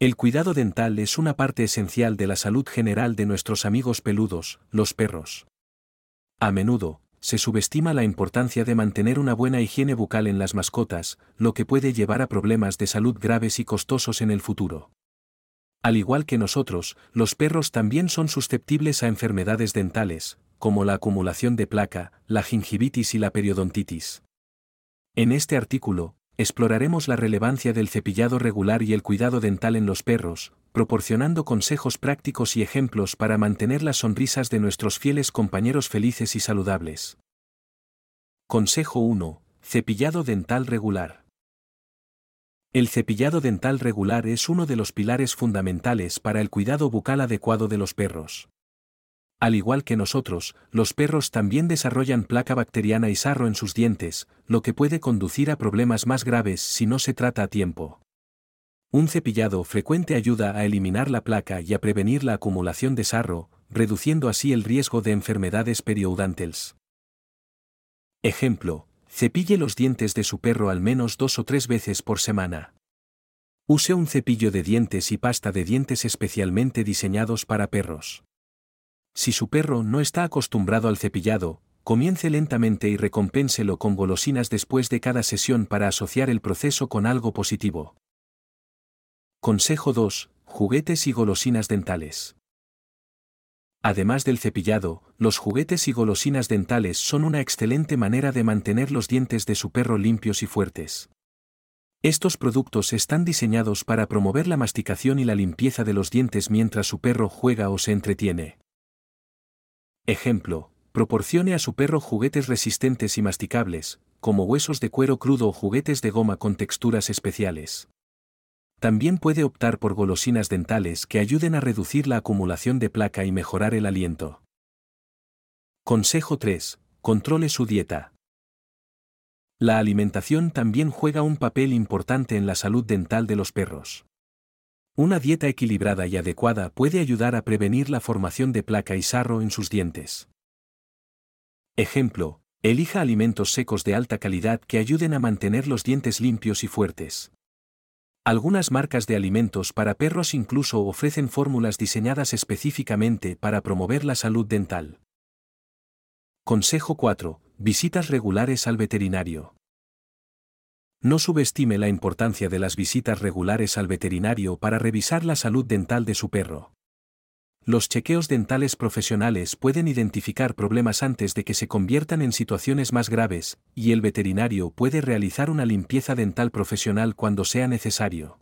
El cuidado dental es una parte esencial de la salud general de nuestros amigos peludos, los perros. A menudo, se subestima la importancia de mantener una buena higiene bucal en las mascotas, lo que puede llevar a problemas de salud graves y costosos en el futuro. Al igual que nosotros, los perros también son susceptibles a enfermedades dentales, como la acumulación de placa, la gingivitis y la periodontitis. En este artículo, exploraremos la relevancia del cepillado regular y el cuidado dental en los perros, proporcionando consejos prácticos y ejemplos para mantener las sonrisas de nuestros fieles compañeros felices y saludables. Consejo 1. Cepillado dental regular. El cepillado dental regular es uno de los pilares fundamentales para el cuidado bucal adecuado de los perros. Al igual que nosotros, los perros también desarrollan placa bacteriana y sarro en sus dientes, lo que puede conducir a problemas más graves si no se trata a tiempo. Un cepillado frecuente ayuda a eliminar la placa y a prevenir la acumulación de sarro, reduciendo así el riesgo de enfermedades periodontales. Ejemplo, cepille los dientes de su perro al menos dos o tres veces por semana. Use un cepillo de dientes y pasta de dientes especialmente diseñados para perros. Si su perro no está acostumbrado al cepillado, comience lentamente y recompénselo con golosinas después de cada sesión para asociar el proceso con algo positivo. Consejo 2. Juguetes y golosinas dentales. Además del cepillado, los juguetes y golosinas dentales son una excelente manera de mantener los dientes de su perro limpios y fuertes. Estos productos están diseñados para promover la masticación y la limpieza de los dientes mientras su perro juega o se entretiene. Ejemplo, proporcione a su perro juguetes resistentes y masticables, como huesos de cuero crudo o juguetes de goma con texturas especiales. También puede optar por golosinas dentales que ayuden a reducir la acumulación de placa y mejorar el aliento. Consejo 3. Controle su dieta. La alimentación también juega un papel importante en la salud dental de los perros. Una dieta equilibrada y adecuada puede ayudar a prevenir la formación de placa y sarro en sus dientes. Ejemplo, elija alimentos secos de alta calidad que ayuden a mantener los dientes limpios y fuertes. Algunas marcas de alimentos para perros incluso ofrecen fórmulas diseñadas específicamente para promover la salud dental. Consejo 4. Visitas regulares al veterinario. No subestime la importancia de las visitas regulares al veterinario para revisar la salud dental de su perro. Los chequeos dentales profesionales pueden identificar problemas antes de que se conviertan en situaciones más graves, y el veterinario puede realizar una limpieza dental profesional cuando sea necesario.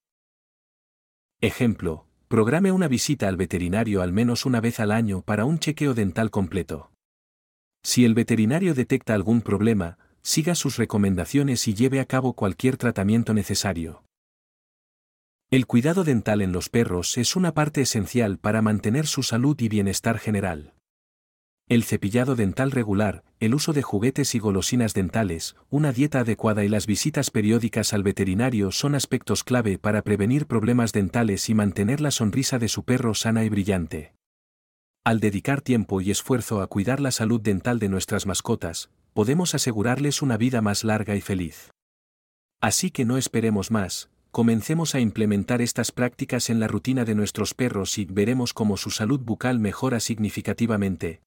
Ejemplo, programe una visita al veterinario al menos una vez al año para un chequeo dental completo. Si el veterinario detecta algún problema, siga sus recomendaciones y lleve a cabo cualquier tratamiento necesario. El cuidado dental en los perros es una parte esencial para mantener su salud y bienestar general. El cepillado dental regular, el uso de juguetes y golosinas dentales, una dieta adecuada y las visitas periódicas al veterinario son aspectos clave para prevenir problemas dentales y mantener la sonrisa de su perro sana y brillante. Al dedicar tiempo y esfuerzo a cuidar la salud dental de nuestras mascotas, podemos asegurarles una vida más larga y feliz. Así que no esperemos más, comencemos a implementar estas prácticas en la rutina de nuestros perros y veremos cómo su salud bucal mejora significativamente,